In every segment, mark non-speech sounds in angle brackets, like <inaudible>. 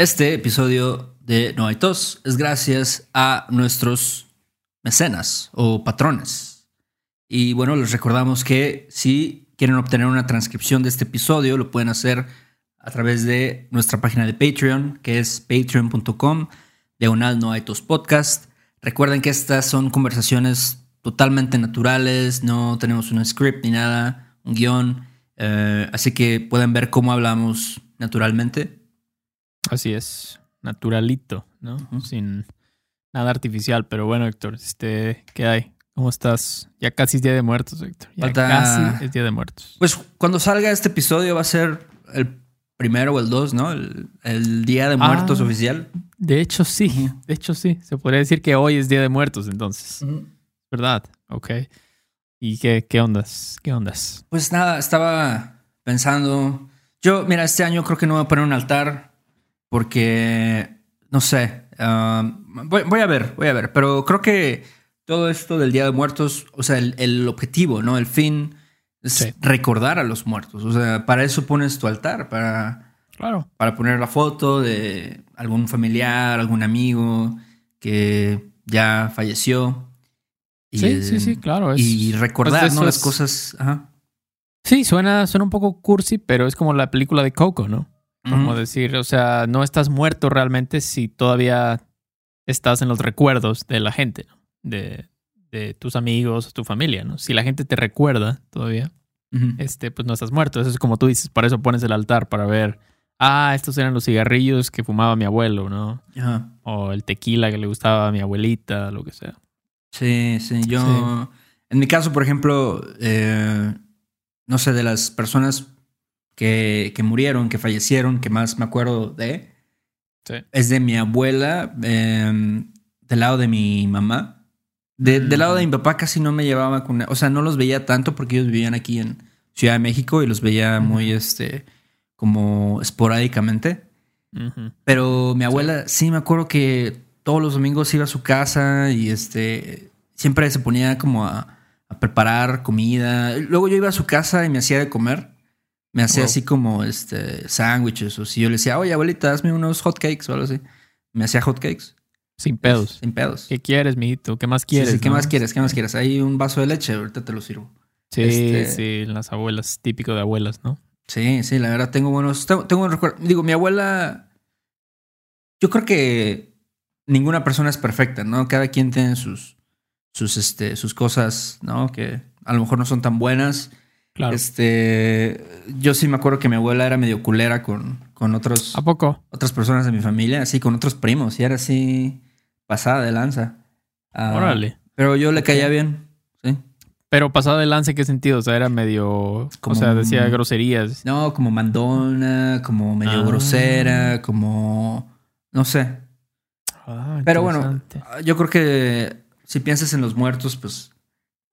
Este episodio de No hay tos es gracias a nuestros mecenas o patrones. Y bueno, les recordamos que si quieren obtener una transcripción de este episodio, lo pueden hacer a través de nuestra página de Patreon, que es patreon.com, diagonal No hay tos podcast. Recuerden que estas son conversaciones totalmente naturales, no tenemos un script ni nada, un guion, eh, así que pueden ver cómo hablamos naturalmente. Así es, naturalito, ¿no? Sin nada artificial, pero bueno, Héctor, este, ¿qué hay? ¿Cómo estás? Ya casi es Día de Muertos, Héctor. Ya casi es Día de Muertos. Pues cuando salga este episodio va a ser el primero o el dos, ¿no? El, Día de Muertos Ah. oficial. De hecho, sí. De hecho, sí. Se podría decir que hoy es Día de Muertos, entonces. ¿Verdad? Ok. ¿Y qué, qué ondas? ¿Qué ondas? Pues nada, estaba pensando. Yo, mira, este año creo que no voy a poner un altar porque, no sé, ah, voy, voy a ver, voy a ver, pero creo que todo esto del Día de Muertos, o sea, el, el objetivo, ¿no? El fin es Sí. recordar a los muertos. O sea, para eso pones tu altar, para, Claro. para poner la foto de algún familiar, algún amigo que ya falleció. Sí, eh, sí, sí, claro. es- y recordar, pues, ¿no? Las es- cosas. Ajá. Sí, suena, suena un poco cursi, pero es como la película de Coco, ¿no? Como decir, o sea, no estás muerto realmente si todavía estás en los recuerdos de la gente, ¿no? De, de tus amigos, tu familia, ¿no? Si la gente te recuerda todavía, este, pues no estás muerto. Eso es como tú dices, para eso pones el altar, para ver, ah, estos eran los cigarrillos que fumaba mi abuelo, ¿no? Ajá. O el tequila que le gustaba a mi abuelita, lo que sea. Sí, sí. Yo, en mi caso, por ejemplo, eh, no sé, de las personas que, que murieron, que fallecieron, que más me acuerdo de, Sí. es de mi abuela, eh, del lado de mi mamá. De- Del lado de mi papá casi no me llevaba con... O sea, no los veía tanto porque ellos vivían aquí en Ciudad de México y los veía muy, este, como esporádicamente. Pero mi abuela, sí. me acuerdo que todos los domingos iba a su casa y este siempre se ponía como a, a preparar comida. Luego yo iba a su casa y me hacía de comer. Me hacía Wow. así como este sándwiches o si yo le decía, oye abuelita, hazme unos hotcakes o algo así. Me hacía hotcakes. Sin pedos. Sin pedos. ¿Qué quieres, mijito? ¿Qué más quieres? sí, ¿Qué no? más quieres? ¿Qué más quieres? Hay un vaso de leche, ahorita te lo sirvo. Sí, Este- sí, las abuelas, típico de abuelas, ¿no? Sí, sí, la verdad tengo buenos. Tengo, tengo buenos recuerdos. Digo, mi abuela. Yo creo que ninguna persona es perfecta, ¿no? Cada quien tiene sus, sus, este, sus cosas, ¿no? Que a lo mejor no son tan buenas. Claro. Este. Yo sí me acuerdo que mi abuela era medio culera con, con otros, ¿A poco? otras personas de mi familia, así con otros primos, y era así pasada de lanza. Ah, Órale. Pero yo le caía bien, sí. Pero pasado de lance, ¿qué sentido? O sea, era medio. Como o sea, decía groserías. No, como mandona, como medio Ah. grosera, como. No sé. Ah, Pero bueno, yo creo que si piensas en los muertos, pues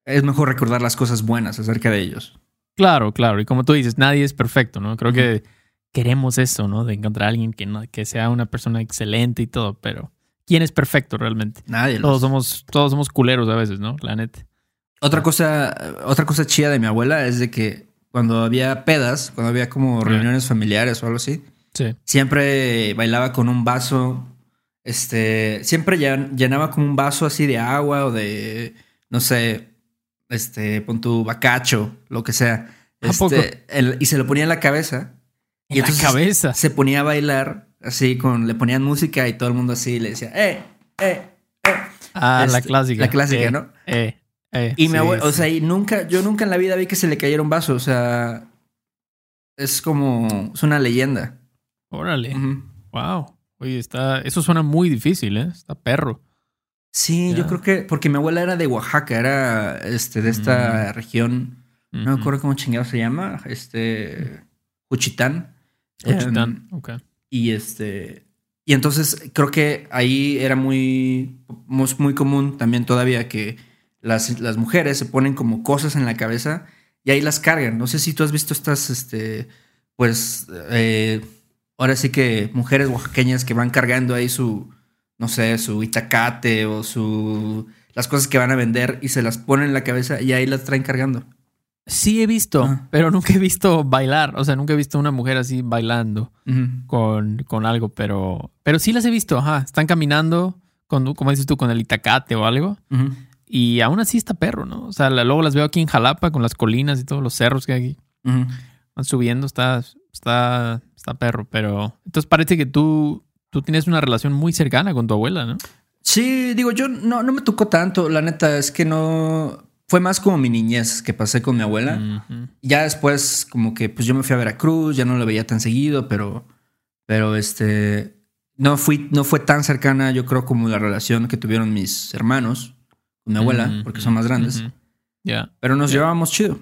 es mejor recordar las cosas buenas acerca de ellos. Claro, claro. Y como tú dices, nadie es perfecto, ¿no? Creo que queremos eso, ¿no? De encontrar a alguien que, no, que sea una persona excelente y todo, pero ¿quién es perfecto realmente? Nadie. Todos los- somos, todos somos culeros a veces, ¿no? La neta. Otra cosa, otra cosa chida de mi abuela es de que cuando había pedas, cuando había como reuniones familiares o algo así, Sí. siempre bailaba con un vaso. Este, siempre llen- llenaba como un vaso así de agua o de, no sé, este, pon tu bacacho, lo que sea. ¿A poco? Este, el- y se lo ponía en la cabeza. En la cabeza. Se ponía a bailar así con, le ponían música y todo el mundo así le decía, eh, eh, eh. Ah, la Este, clásica. La clásica, Eh, ¿no? Eh, eh, Y mi sí, abuelo, o sea, y nunca, yo nunca en la vida vi que se le cayera un vaso, o sea, es como, es una leyenda. Órale. Wow. Oye, está. Eso suena muy difícil, ¿eh? Está perro. Sí, yo creo que, porque mi abuela era de Oaxaca, era, este, de esta región, no me acuerdo cómo chingado se llama, este, Juchitán. Juchitán. Em, ok. y este, y entonces creo que ahí era muy, muy, muy común también todavía que las, las mujeres se ponen como cosas en la cabeza y ahí las cargan. No sé si tú has visto estas, este, pues, eh, ahora sí que mujeres oaxaqueñas que van cargando ahí su, no sé, su itacate o su, las cosas que van a vender y se las ponen en la cabeza y ahí las traen cargando. Sí he visto, Ah. pero nunca he visto bailar. O sea, nunca he visto una mujer así bailando con, con algo, pero, pero sí las he visto. Ajá. Están caminando, con, como dices tú, con el itacate o algo. Y aún así está perro, ¿no? O sea, la- luego las veo aquí en Jalapa con las colinas y todos los cerros que hay aquí. Van subiendo, está, está, está perro. Pero entonces parece que tú, tú tienes una relación muy cercana con tu abuela, ¿no? Sí, digo, yo no, no me tocó tanto, la neta, es que no... Fue más como mi niñez que pasé con mi abuela. Ya después, como que pues yo me fui a Veracruz, ya no la veía tan seguido, pero, pero este, no fui, no fue tan cercana, yo creo, como la relación que tuvieron mis hermanos con mi abuela, porque son más grandes. Ya, Pero nos llevábamos chido.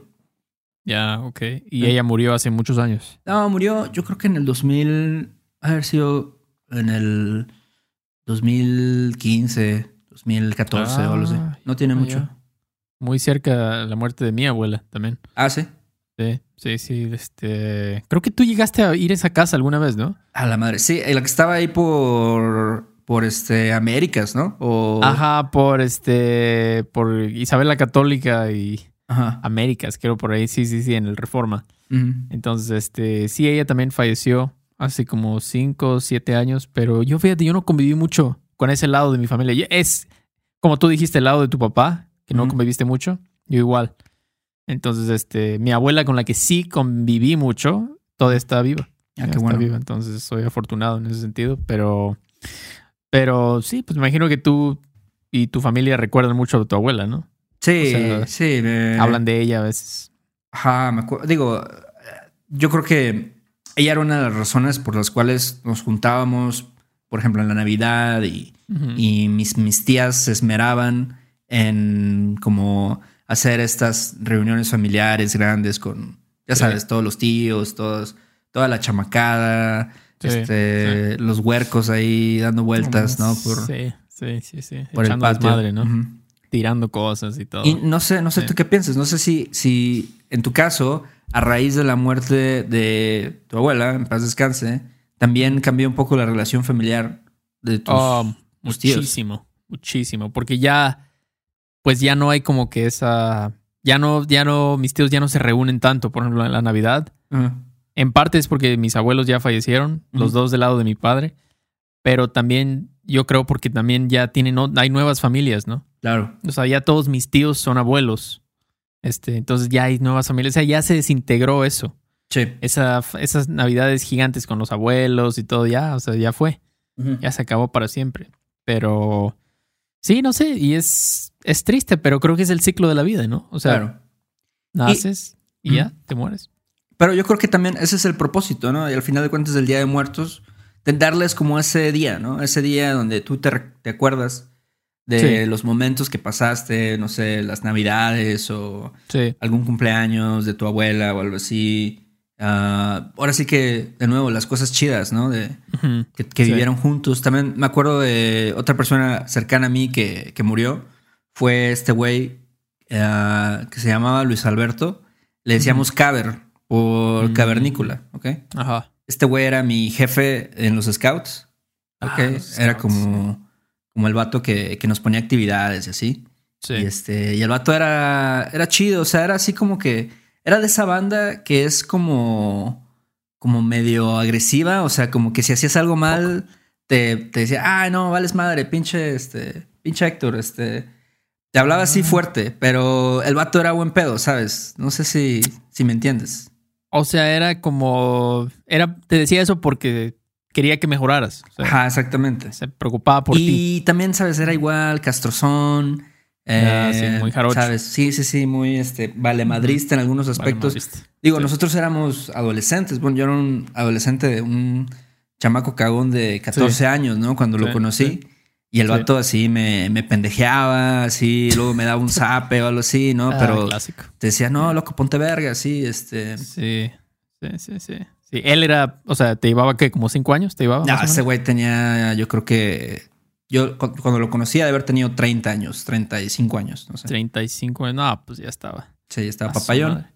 ya, ok. Y ella murió hace muchos años. No, murió, yo creo que en el 2000, a haber sido en el 2015, 2014 o algo así. Ah, No tiene ah, mucho. ya. Muy cerca la muerte de mi abuela también. Ah, sí. Sí, sí, sí. Este, creo que tú llegaste a ir a esa casa alguna vez, ¿no? A la madre. Sí, la que estaba ahí por, por este, Américas, ¿no? O, Ajá, por este, por Isabel la Católica y Ajá. Américas, creo por ahí, sí, sí, sí, en el Reforma. Entonces, este, sí, ella también falleció hace como cinco o siete años, pero yo fíjate, yo no conviví mucho con ese lado de mi familia. Es como tú dijiste, el lado de tu papá, que no conviviste mucho, yo igual. Entonces, este, mi abuela con la que sí conviví mucho, todavía está viva. Ah, qué está bueno. viva, entonces soy afortunado en ese sentido, pero, pero sí, pues me imagino que tú y tu familia recuerdan mucho a tu abuela, ¿no? Sí, O sea, sí. me- Hablan de ella a veces. Ajá, me acuerdo. Digo, yo creo que ella era una de las razones por las cuales nos juntábamos, por ejemplo, en la Navidad y, mis, mis tías se esmeraban en como hacer estas reuniones familiares grandes con, ya Sí. sabes, todos los tíos, todos, toda la chamacada, Sí, este, los huercos ahí dando vueltas, ¿no? Por, sí, sí, sí, sí. por el patio. desmadre, ¿no? Tirando cosas y todo. Y no sé, no sé Sí. tú qué piensas. No sé si, si en tu caso, a raíz de la muerte de tu abuela, en paz descanse, también cambió un poco la relación familiar de tus, Oh, tus tíos. muchísimo, muchísimo. Porque ya, pues ya no hay como que esa. Ya no, ya no, mis tíos ya no se reúnen tanto, por ejemplo, en la Navidad. En parte es porque mis abuelos ya fallecieron, los dos del lado de mi padre. Pero también yo creo porque también ya tienen, hay nuevas familias, ¿no? Claro. O sea, ya todos mis tíos son abuelos. Este, entonces ya hay nuevas familias. O sea, ya se desintegró eso. Sí. Esa, esas navidades gigantes con los abuelos y todo, ya, o sea, ya fue. Ya se acabó para siempre. Pero sí, no sé, y es, es triste, pero creo que es el ciclo de la vida, ¿no? O sea, Claro. naces y, ya, te mueres. Pero yo creo que también ese es el propósito, ¿no? Y al final de cuentas del Día de Muertos, de darles como ese día, ¿no? Ese día donde tú te, te acuerdas de Sí. los momentos que pasaste, no sé, las navidades o Sí, algún cumpleaños de tu abuela o algo así. Ah, ahora sí que, de nuevo, las cosas chidas, ¿no? De, que, que Sí. vivieron juntos. También me acuerdo de otra persona cercana a mí que, que murió. Fue este güey ah, que se llamaba Luis Alberto. Le decíamos Caber por Mm. cavernícola, ¿ok? Ajá. Este güey era mi jefe en los scouts. ¿ok? Ah, los era scouts. como, como el vato que, que nos ponía actividades y así. Sí. Y este, y el vato era, era chido, o sea, era así como que, era de esa banda que es como, como medio agresiva, o sea, como que si hacías algo mal, te, te decía, ah, no, vales madre, pinche, este, pinche Héctor, este, te hablaba así Ah. fuerte, pero el vato era buen pedo, ¿sabes? No sé si, si me entiendes. O sea, era como. Era, te decía eso porque quería que mejoraras. O sea, Ajá, exactamente. se preocupaba por ti. y también, ¿sabes? Era igual, castrozón. Ah, sí, eh, muy jarocho. ¿Sabes? Sí, sí, sí, muy este, valemadrista en algunos aspectos. Digo, Sí. nosotros éramos adolescentes. Bueno, yo era un adolescente, un chamaco cagón de 14 años, ¿no? Cuando lo conocí. Y el vato así me, me pendejeaba, así, luego me daba un <laughs> zape o algo así, ¿no? Ah, Pero clásico. te decía, no, loco, ponte verga, así, este. Sí, sí, sí, sí. Sí, él era, o sea, ¿te llevaba qué? ¿Como cinco años? ¿Te llevaba? No, ese güey tenía, yo creo que. Yo cu- cuando lo conocía, de haber tenido 30 años, 35 años, no sé. 35 años. No, pues ya estaba. Sí, estaba A su papayón.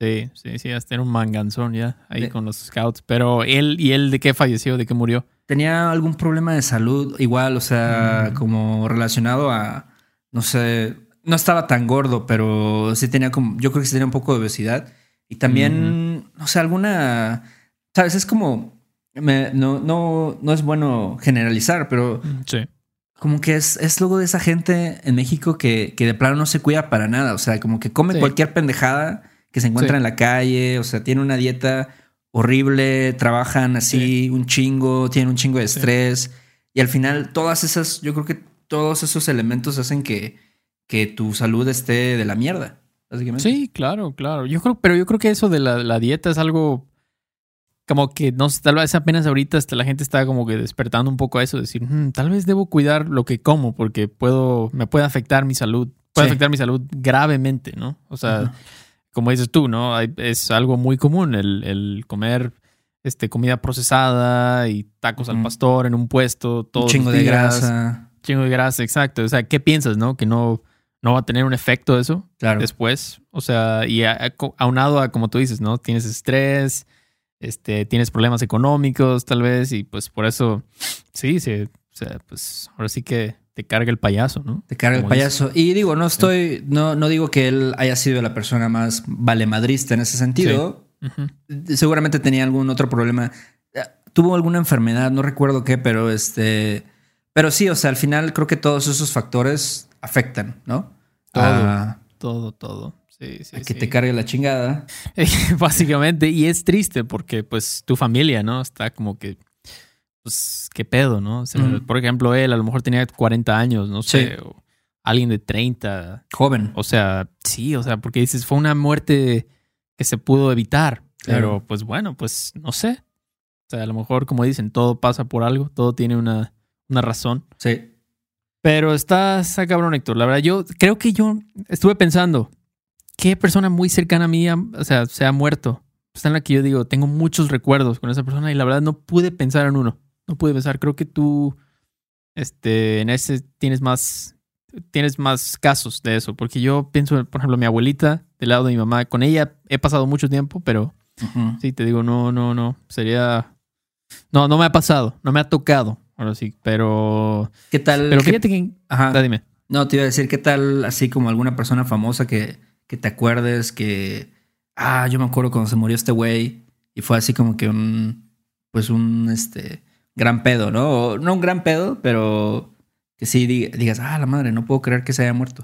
Sí, sí, sí, hasta era un manganzón ya ahí De- con los scouts. Pero él, ¿y él de qué falleció? ¿De qué murió? Tenía algún problema de salud, igual, o sea, Mm. como relacionado a, no sé, no estaba tan gordo, pero sí tenía como, yo creo que sí tenía un poco de obesidad. Y también, o sea, alguna, sabes, es como, no, no, no es bueno generalizar, pero Sí. como que es, es luego de esa gente en México que, que de plano no se cuida para nada. O sea, como que come Sí. cualquier pendejada que se encuentra Sí. en la calle. O sea, tiene una dieta horrible, trabajan así un chingo, tienen un chingo de estrés. Y al final, todas esas, yo creo que todos esos elementos hacen que, que tu salud esté de la mierda, básicamente. Sí, claro, claro. Yo creo, pero yo creo que eso de la, la dieta es algo como que no sé, tal vez apenas ahorita hasta la gente está como que despertando un poco a eso, decir, "Mm, tal vez debo cuidar lo que como porque puedo, me puede afectar mi salud, puede Sí. afectar mi salud gravemente, ¿no? O sea, como dices tú, ¿no? Hay- es algo muy común el, el comer este, comida procesada y tacos al pastor en un puesto, todo chingo de grasa. Chingo de grasa, exacto. O sea, ¿qué piensas, no? Que no, no va a tener un efecto eso Claro. después. O sea, y a- a- aunado a, como tú dices, ¿no? Tienes estrés, este, tienes problemas económicos, tal vez, y pues por eso, sí, sí, o sea, pues ahora sí que te carga el payaso, ¿no? Te carga el payaso. Y digo, no estoy, no, no digo que él haya sido la persona más valemadrista en ese sentido. Ujú. Seguramente tenía algún otro problema. Eh, Tuvo alguna enfermedad, no recuerdo qué, pero este. Pero sí, o sea, al final creo que todos esos factores afectan, ¿no? Todo. A, Todo, todo. Sí, sí. a que sí. te cargue la chingada. <laughs> Básicamente, y es triste porque pues tu familia, ¿no? Está como que, pues, qué pedo, ¿no? O sea, Ujú. Por ejemplo, él a lo mejor tenía 40 años, no sé, o alguien de 30. Joven. O sea, sí, o sea, porque dices, fue una muerte que se pudo evitar, pero pues bueno, pues no sé. O sea, a lo mejor, como dicen, todo pasa por algo, todo tiene una, una razón. Sí. Pero está, está cabrón, Héctor. La verdad, yo creo que yo estuve pensando, ¿qué persona muy cercana a mí, o sea, se ha muerto? Está en la que yo digo, tengo muchos recuerdos con esa persona y la verdad no pude pensar en uno. No pude pensar. Creo que tú, este, en ese tienes más, tienes más casos de eso. Porque yo pienso, por ejemplo, mi abuelita, del lado de mi mamá, con ella he pasado mucho tiempo, pero sí, te digo, no, no, no. Sería, no, no me ha pasado, no me ha tocado. Ahora sí, pero, ¿Qué tal? pero fíjate que, Ajá. Dime. No, te iba a decir, ¿qué tal así como alguna persona famosa que, que te acuerdes que, ah, yo me acuerdo cuando se murió este güey y fue así como que un, pues un, este, gran pedo, ¿no? O, no un gran pedo, pero que sí di- digas, ah, la madre, no puedo creer que se haya muerto.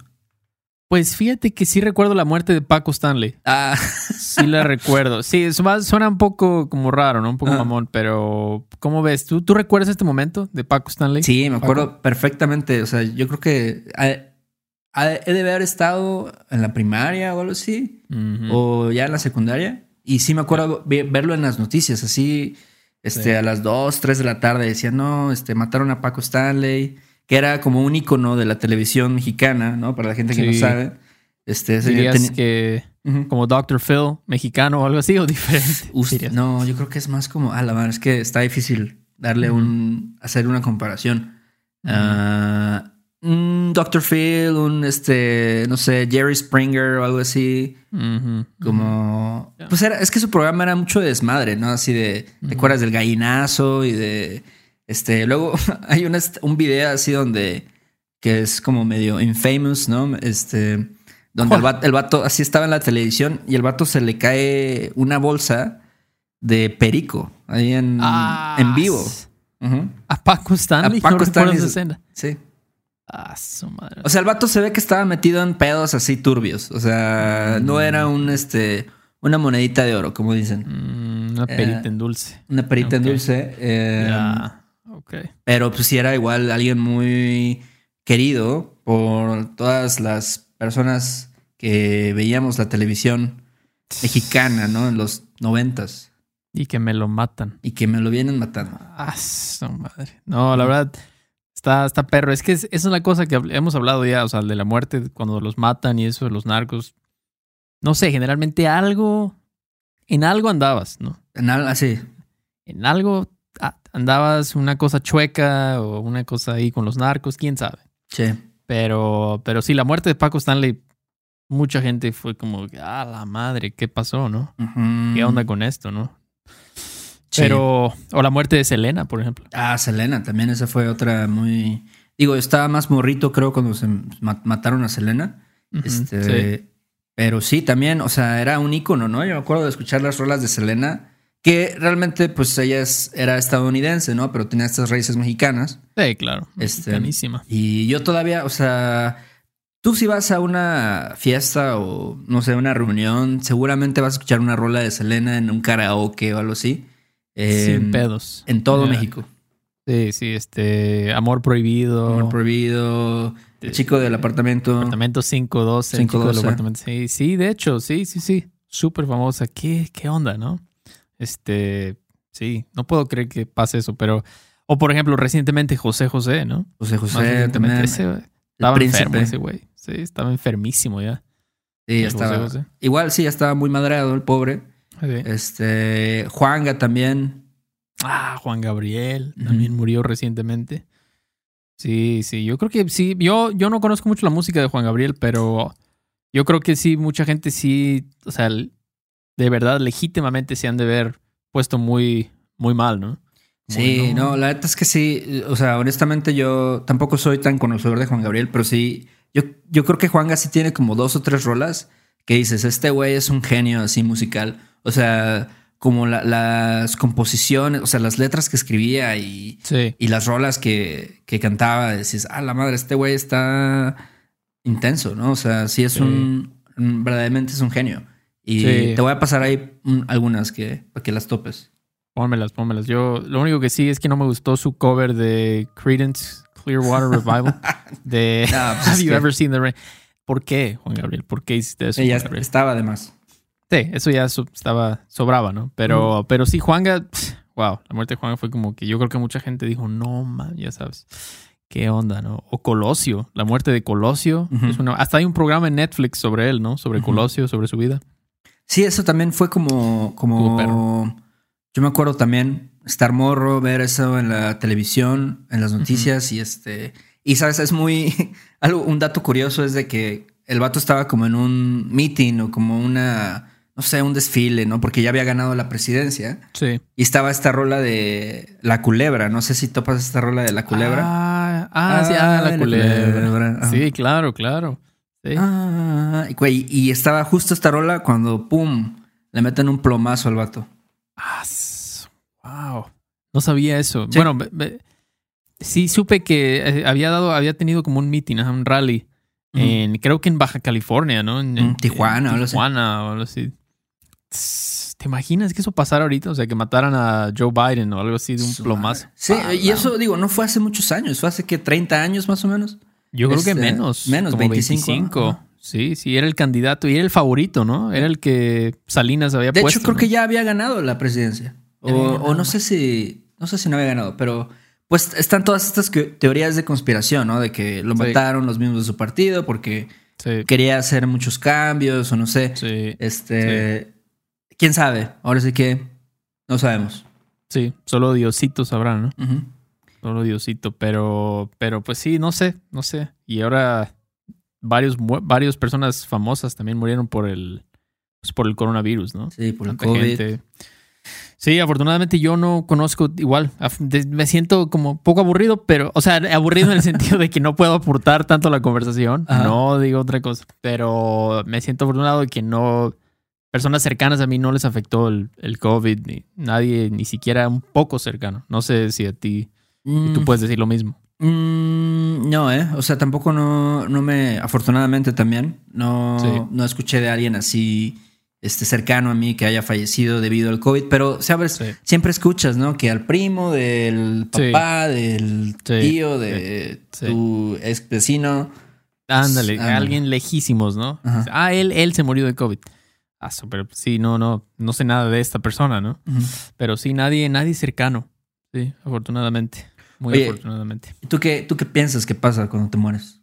Pues fíjate que sí recuerdo la muerte de Paco Stanley. Ah, Sí la <laughs> recuerdo. Sí, su- suena un poco como raro, ¿no? Un poco Ah. mamón, pero ¿cómo ves? ¿Tú, ¿Tú recuerdas este momento de Paco Stanley? sí, me acuerdo Paco. perfectamente. O sea, yo creo que ah, he de haber estado en la primaria o algo así. Ujú. o ya en la secundaria. Y sí me acuerdo ve- verlo en las noticias, así, este, Sí. a las 2, 3 de la tarde, decían, no, este, mataron a Paco Stanley, que era como un icono de la televisión mexicana, ¿no? Para la gente que no Sí. sabe. Este, ¿Dirías teni- que Ujú. como Dr. Phil, mexicano o algo así o diferente? <laughs> Ust- no, yo creo que es más como, ah, la madre, es que está difícil darle Ujú. un, hacer una comparación. Ujú. Un Dr. Phil, un, este, no sé, Jerry Springer o algo así. Como. Pues era, es que su programa era mucho de desmadre, ¿no? Así de. ¿Te Ujú. acuerdas del gallinazo? Y de. Este. Luego <laughs> hay un, est- un video así donde. Que es como medio infamous, ¿no? Este. Donde el vato, el vato así estaba en la televisión y el vato se le cae una bolsa de perico ahí en, Ah, en vivo. A Paco Stanley. A Paco no recuerdo Stanley. esa escena. Sí. Ah, su madre. O sea, el vato se ve que estaba metido en pedos así turbios. O sea, no era un este. Una monedita de oro, como dicen. Mm, una eh, perita en dulce. Una perita en dulce. eh, Ya. Ok. Pero pues sí era igual alguien muy querido por todas las personas que veíamos la televisión mexicana, ¿no? En los noventas. Y que me lo matan. Y que me lo vienen matando. Ah, su madre. No, la verdad, está, está perro. Es que es- esa es la cosa que hemos hablado ya, o sea, de la muerte, cuando los matan y eso, los narcos. No sé, generalmente algo, en algo andabas, ¿no? En al- así. En algo ah, andabas una cosa chueca o una cosa ahí con los narcos, quién sabe. Sí. Pero, pero sí, la muerte de Paco Stanley, mucha gente fue como, ah, la madre, ¿qué pasó, no? ¿Qué onda con esto, no? Sí. Pero, o la muerte de Selena, por ejemplo. Ah, Selena, también esa fue otra muy. Digo, estaba más morrito, creo, cuando se ma- mataron a Selena. Ujú, Este, sí. Pero sí, también, o sea, era un ícono, ¿no? Yo me acuerdo de escuchar las rolas de Selena, que realmente, pues ella es, era estadounidense, ¿no? Pero tenía estas raíces mexicanas. Sí, claro. Este, Mexicanísima. Y yo todavía, o sea, tú si vas a una fiesta o, no sé, una reunión, seguramente vas a escuchar una rola de Selena en un karaoke o algo así. Eh, Sin pedos. En todo. México. Sí, sí, este. Amor prohibido. Amor prohibido, el chico del apartamento. Apartamento 512. el chico del 512. apartamento. Sí, sí, de hecho, sí, sí, sí. Súper famosa. ¿Qué, ¿Qué onda, no? Este. Sí, no puedo creer que pase eso, pero. O por ejemplo, recientemente José José, ¿no? José Más José recientemente también. ese, güey, estaba enfermo ese güey. Sí, estaba enfermísimo ya. Sí, ya José estaba. José. Igual sí, ya estaba muy madreado el pobre. Sí. Este, Juanga también. Ah, Juan Gabriel también murió recientemente. Sí, sí, yo creo que sí. Yo, yo no conozco mucho la música de Juan Gabriel, pero yo creo que sí, mucha gente sí, o sea, de verdad, legítimamente se han de ver puesto muy, muy mal, ¿no? Sí, no, la neta es que sí. O sea, honestamente yo tampoco soy tan conocedor de Juan Gabriel, pero sí, yo, yo creo que Juanga sí tiene como dos o tres rolas que dices, este güey es un genio así musical. O sea, como la- las composiciones, o sea, las letras que escribía y, Sí, y las rolas que, que cantaba, decís, ah, la madre, este güey está intenso, ¿no? O sea, sí es Sí. un, verdaderamente es un genio. Y Sí. te voy a pasar ahí algunas que, para que las topes. pónmelas, pónmelas. Yo, lo único que sí es que no me gustó su cover de Credence Clearwater Revival. <laughs> de Ah, pues <laughs> Have You que- Ever Seen the Rain? ¿Por qué, Juan Gabriel? ¿Por qué hiciste eso? Ella estaba además. Sí, eso ya so- estaba, sobraba, ¿no? Pero, pero sí, Juanga, wow, la muerte de Juanga fue como que yo creo que mucha gente dijo, no, man, ya sabes, qué onda, ¿no? O Colosio, la muerte de Colosio. Es una- hasta hay un programa en Netflix sobre él, ¿no? Sobre. Colosio, sobre su vida. Sí, eso también fue como, como yo me acuerdo también estar morro, ver eso en la televisión, en las noticias y este y sabes es muy <laughs> algo un dato curioso es de que el vato estaba como en un meeting o como una no sé un desfile, ¿no? Porque ya había ganado la presidencia Sí. y estaba esta rola de la culebra, no sé si topas esta rola de la culebra. Ah, ah, sí, ah, Ah, la la culebra. Sí, claro, claro. Sí. Ah, y, güey, y estaba justo esta rola cuando pum le meten un plomazo al vato. Ah, wow. No sabía eso. Sí. Bueno, sí supe que eh, había dado, había tenido como un meeting, un rally. En, creo que en Baja California, ¿no? En, en- Tijuana, en algo así. Tijuana o algo así. ¿Te imaginas que eso pasara ahorita? O sea, que mataran a Joe Biden o algo así de un Su plomazo. madre. Sí, Ah, y eso digo, no fue hace muchos años, fue hace que 30 años más o menos. Yo creo que este, menos. menos, como 25, 25. ajá. Sí, sí, era el candidato y era el favorito, ¿no? Era el que Salinas había De puesto. hecho, creo ¿no? que ya había ganado la presidencia. O, o no sé si, no sé si no había ganado, pero pues están todas estas que- teorías de conspiración, ¿no? De que lo Sí. mataron los mismos de su partido porque Sí, quería hacer muchos cambios o no sé. sí, Este, quién sabe. Ahora sí que no sabemos. sí. Solo Diosito sabrá, ¿no? Solo Diosito, pero, pero pues sí, no sé, no sé. Y ahora varios, varias personas famosas también murieron por el, pues, por el coronavirus, ¿no? Sí, por el Tanta COVID. gente. Sí, afortunadamente yo no conozco igual. Me siento como poco aburrido, pero, o sea, aburrido en el <laughs> sentido de que no puedo aportar tanto a la conversación. Ajá. No digo otra cosa, pero me siento afortunado de que no, personas cercanas a mí no les afectó el, el COVID, ni nadie, ni siquiera un poco cercano. No sé si a ti Mm, tú puedes decir lo mismo. mm, no, ¿eh? O sea, tampoco no, no me... Afortunadamente también, no, Sí. no escuché de alguien así este, cercano a mí que haya fallecido debido al COVID, pero, ¿sabes? Sí. Siempre escuchas, ¿no? Que al primo, del Sí. papá, del tío, de tu ex vecino. Ándale, alguien lejísimos, ¿no? Ajá. Ah, él, él se murió de COVID. Ah, pero sí, no, no, no sé nada de esta persona, ¿no? Pero sí, nadie, nadie cercano. Sí, afortunadamente. Muy Oye, afortunadamente. ¿Y ¿Tú qué, ¿Tú qué piensas que pasa cuando te mueres?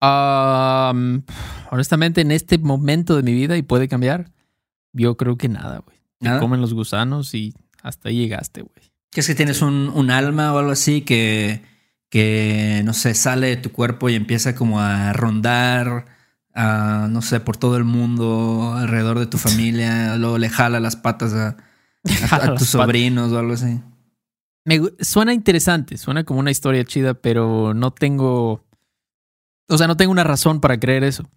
Am, honestamente, en este momento de mi vida, y puede cambiar, yo creo que nada, güey. Te comen los gusanos y hasta ahí llegaste, güey. ¿Que es que tienes un, un alma o algo así que, que, no sé, sale de tu cuerpo y empieza como a rondar, a, no sé, por todo el mundo, alrededor de tu <laughs> familia, luego le jala las patas a, a- tus patas. sobrinos o algo así? Me suena interesante, suena como una historia chida, pero no tengo. o sea, no tengo una razón para creer eso.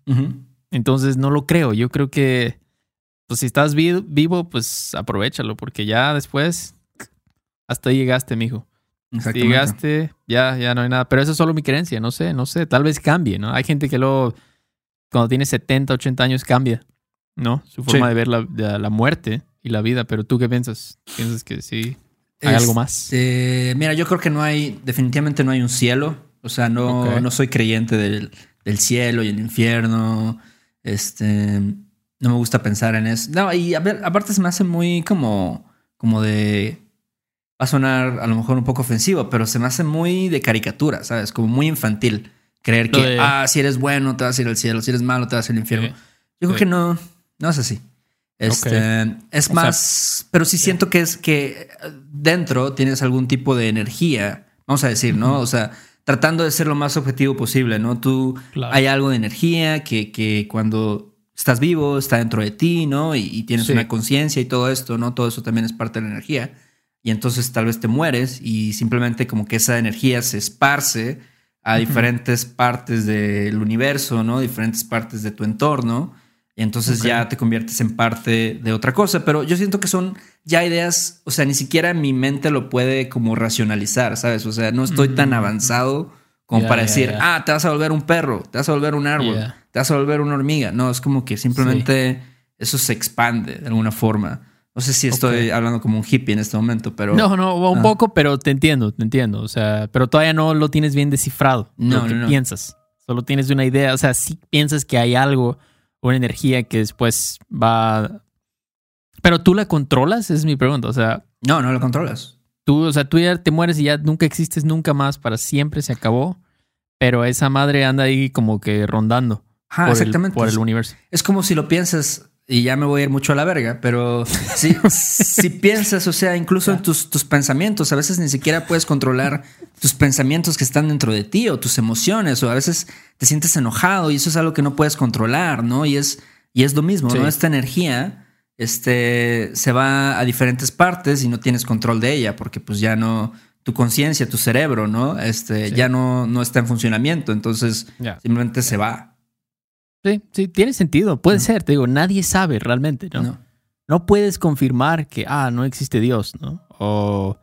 Entonces no lo creo. Yo creo que, pues si estás vi- vivo, pues aprovechalo, porque ya después, hasta ahí llegaste, mijo. Si llegaste, ya, ya no hay nada. Pero eso es solo mi creencia, no sé, no sé. Tal vez cambie, ¿no? Hay gente que luego, cuando tiene 70, 80 años, cambia, ¿no? Su forma Sí. de ver la, de la muerte y la vida. Pero tú qué piensas? ¿Piensas que sí? ¿Hay algo más? Este, mira, yo creo que no hay, definitivamente no hay un cielo. O sea, no, no soy creyente del, del cielo y el infierno. Este, no me gusta pensar en eso. No, y a ver, aparte se me hace muy como, como de, va a sonar a lo mejor un poco ofensivo, pero se me hace muy de caricatura, ¿sabes? Como muy infantil. Creer que, de- ah, si eres bueno te vas a ir al cielo, si eres malo te vas al infierno. Sí. Yo creo que no, no es así. Este, Es O más, pero sí siento que es que eh, dentro tienes algún tipo de energía, vamos a decir, ¿no? O sea, tratando de ser lo más objetivo posible, ¿no? Tú Claro. hay algo de energía que, que cuando estás vivo está dentro de ti, ¿no? Y, y tienes Sí. una conciencia y todo esto, ¿no? Todo eso también es parte de la energía. Y entonces tal vez te mueres y simplemente como que esa energía se esparce a diferentes partes del universo, ¿no? Diferentes partes de tu entorno. Y entonces ya te conviertes en parte de otra cosa. Pero yo siento que son ya ideas, o sea, ni siquiera mi mente lo puede como racionalizar, ¿sabes? O sea, no estoy tan avanzado como para decir, ah, te vas a volver un perro, te vas a volver un árbol, te vas a volver una hormiga. No, es como que simplemente eso se expande de alguna forma. No sé si estoy Ok. hablando como un hippie en este momento, pero... No, no, un Ah. poco, pero te entiendo, te entiendo. O sea, pero todavía no lo tienes bien descifrado. No, lo que no, no. piensas. Solo tienes una idea. O sea, sí piensas que hay algo, una energía que después va. Pero tú la controlas, Esa es mi pregunta. O sea, No, no lo controlas. tú, o sea, tú ya te mueres y ya nunca existes nunca más, para siempre se acabó. Pero esa madre anda ahí como que rondando Ajá, por, el, exactamente. por el universo. Es como si lo piensas, y ya me voy a ir mucho a la verga, pero si, <laughs> si piensas, o sea, incluso en tus, tus pensamientos, a veces ni siquiera puedes controlar tus pensamientos que están dentro de ti o tus emociones, o a veces te sientes enojado y eso es algo que no puedes controlar, ¿no? Y es, y es lo mismo, Sí. ¿no? Esta energía este, se va a diferentes partes y no tienes control de ella porque pues ya no, tu conciencia, tu cerebro, ¿no? Este, Sí. ya no, no está en funcionamiento, entonces simplemente se va. Sí, sí, tiene sentido. Puede No. ser, te digo, nadie sabe realmente, ¿no? ¿no? no puedes confirmar que, ah, no existe Dios, ¿no? O,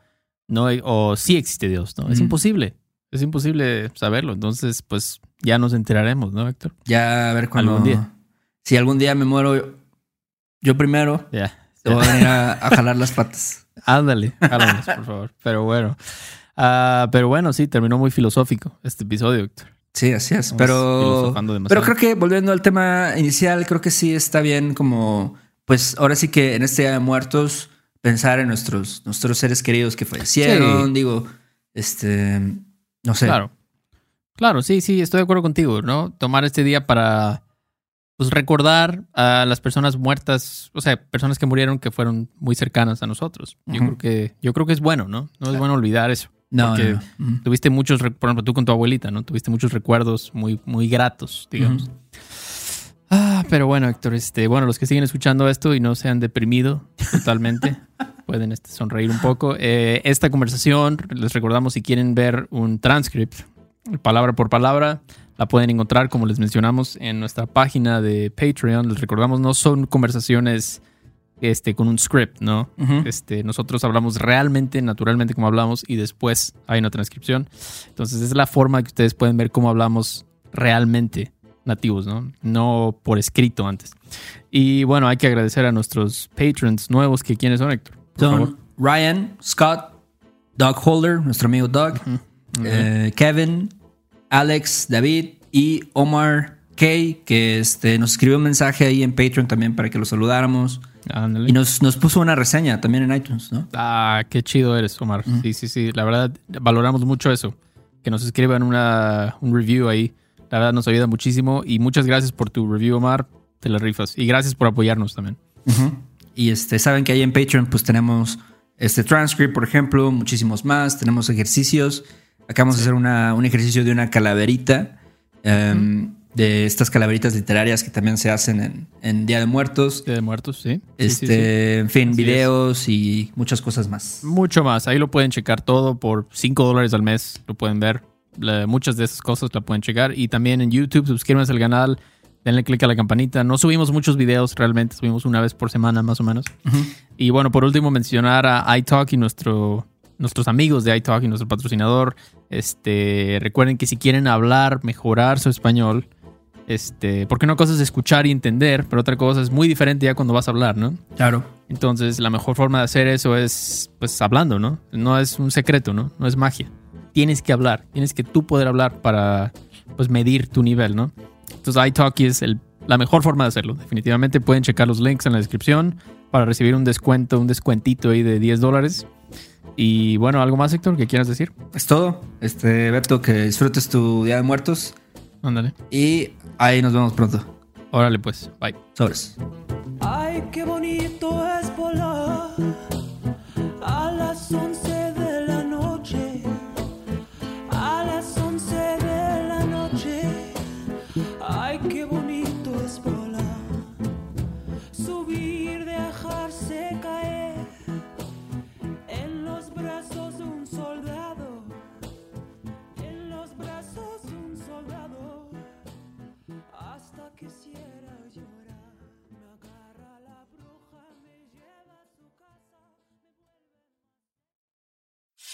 no, o sí existe Dios, ¿no? Es imposible. Es imposible saberlo. Entonces, pues ya nos enteraremos, ¿no, Héctor? Ya a ver cuando. Algún día. Si algún día me muero yo, primero, te voy a venir a, a jalar las patas. <laughs> Ándale, háblanos, por favor. Pero bueno. Ah, pero bueno, sí, terminó muy filosófico este episodio, Héctor. Sí, así es. Pero, pero creo que volviendo al tema inicial, creo que sí está bien como, pues ahora sí que en este Día de Muertos pensar en nuestros, nuestros seres queridos que fallecieron. Sí. Digo, este, no sé. Claro. Claro, sí, sí, estoy de acuerdo contigo, ¿no? Tomar este día para pues recordar a las personas muertas, o sea, personas que murieron que fueron muy cercanas a nosotros. Yo creo que yo creo que es bueno, ¿no? No es bueno olvidar eso. No, porque no, no. Ujú. Tuviste muchos, por ejemplo, tú con tu abuelita, ¿no? Tuviste muchos recuerdos muy muy gratos, digamos. Ah, pero bueno, Héctor, este, bueno, los que siguen escuchando esto y no se han deprimido totalmente, <laughs> pueden este, sonreír un poco. Eh, esta conversación, les recordamos si quieren ver un transcript, palabra por palabra, la pueden encontrar, como les mencionamos, en nuestra página de Patreon. Les recordamos, no son conversaciones este, con un script, ¿no? Ujú. Este, nosotros hablamos realmente, naturalmente como hablamos y después hay una transcripción. Entonces es la forma que ustedes pueden ver cómo hablamos realmente nativos, ¿no? No por escrito antes. Y bueno, hay que agradecer a nuestros patrons nuevos, que quiénes son, Héctor. Por favor. Son Ryan, Scott, Doug Holder, nuestro amigo Doug, eh, Kevin, Alex, David y Omar K, que este, nos escribió un mensaje ahí en Patreon también para que lo saludáramos. Ándale. Y nos, nos puso una reseña también en iTunes, ¿no? Ah, qué chido eres, Omar. Sí, sí, sí. La verdad, valoramos mucho eso. Que nos escriban una, un review ahí. La verdad, nos ayuda muchísimo. Y muchas gracias por tu review, Omar. Te la rifas. Y gracias por apoyarnos también. Y este, saben que ahí en Patreon pues tenemos este transcript, por ejemplo, muchísimos más, tenemos ejercicios. Acabamos de hacer una- un ejercicio de una calaverita, em, de estas calaveritas literarias que también se hacen en, en Día de Muertos. Día de muertos, sí. Este, sí, sí. en fin, Así es. videos y muchas cosas más. Mucho más. Ahí lo pueden checar todo por 5 dólares al mes. Lo pueden ver. La- muchas de esas cosas la pueden checar. Y también en YouTube, suscríbanse al canal, denle click a la campanita. No subimos muchos videos realmente, subimos una vez por semana más o menos. Y bueno, por último, mencionar a iTalk y nuestro, nuestros amigos de iTalk y nuestro patrocinador. Este, recuerden que si quieren hablar, mejorar su español, este, porque una cosa es escuchar y entender, pero otra cosa es muy diferente ya cuando vas a hablar, ¿no? Claro. Entonces, la mejor forma de hacer eso es, pues, hablando, ¿no? No es un secreto, ¿no? No es magia. Tienes que hablar, tienes que tú poder hablar para, pues, medir tu nivel, ¿no? Entonces, iTalki es el- la mejor forma de hacerlo. Definitivamente pueden checar los links en la descripción para recibir un descuento, un descuentito ahí de 10 dólares. Y bueno, ¿algo más, Héctor, que quieras decir? Es todo. Este, Beto, que disfrutes tu Día de Muertos. Ándale. Y ahí nos vemos pronto. Órale, pues. Bye. Sobres. Ay, qué bonito es volar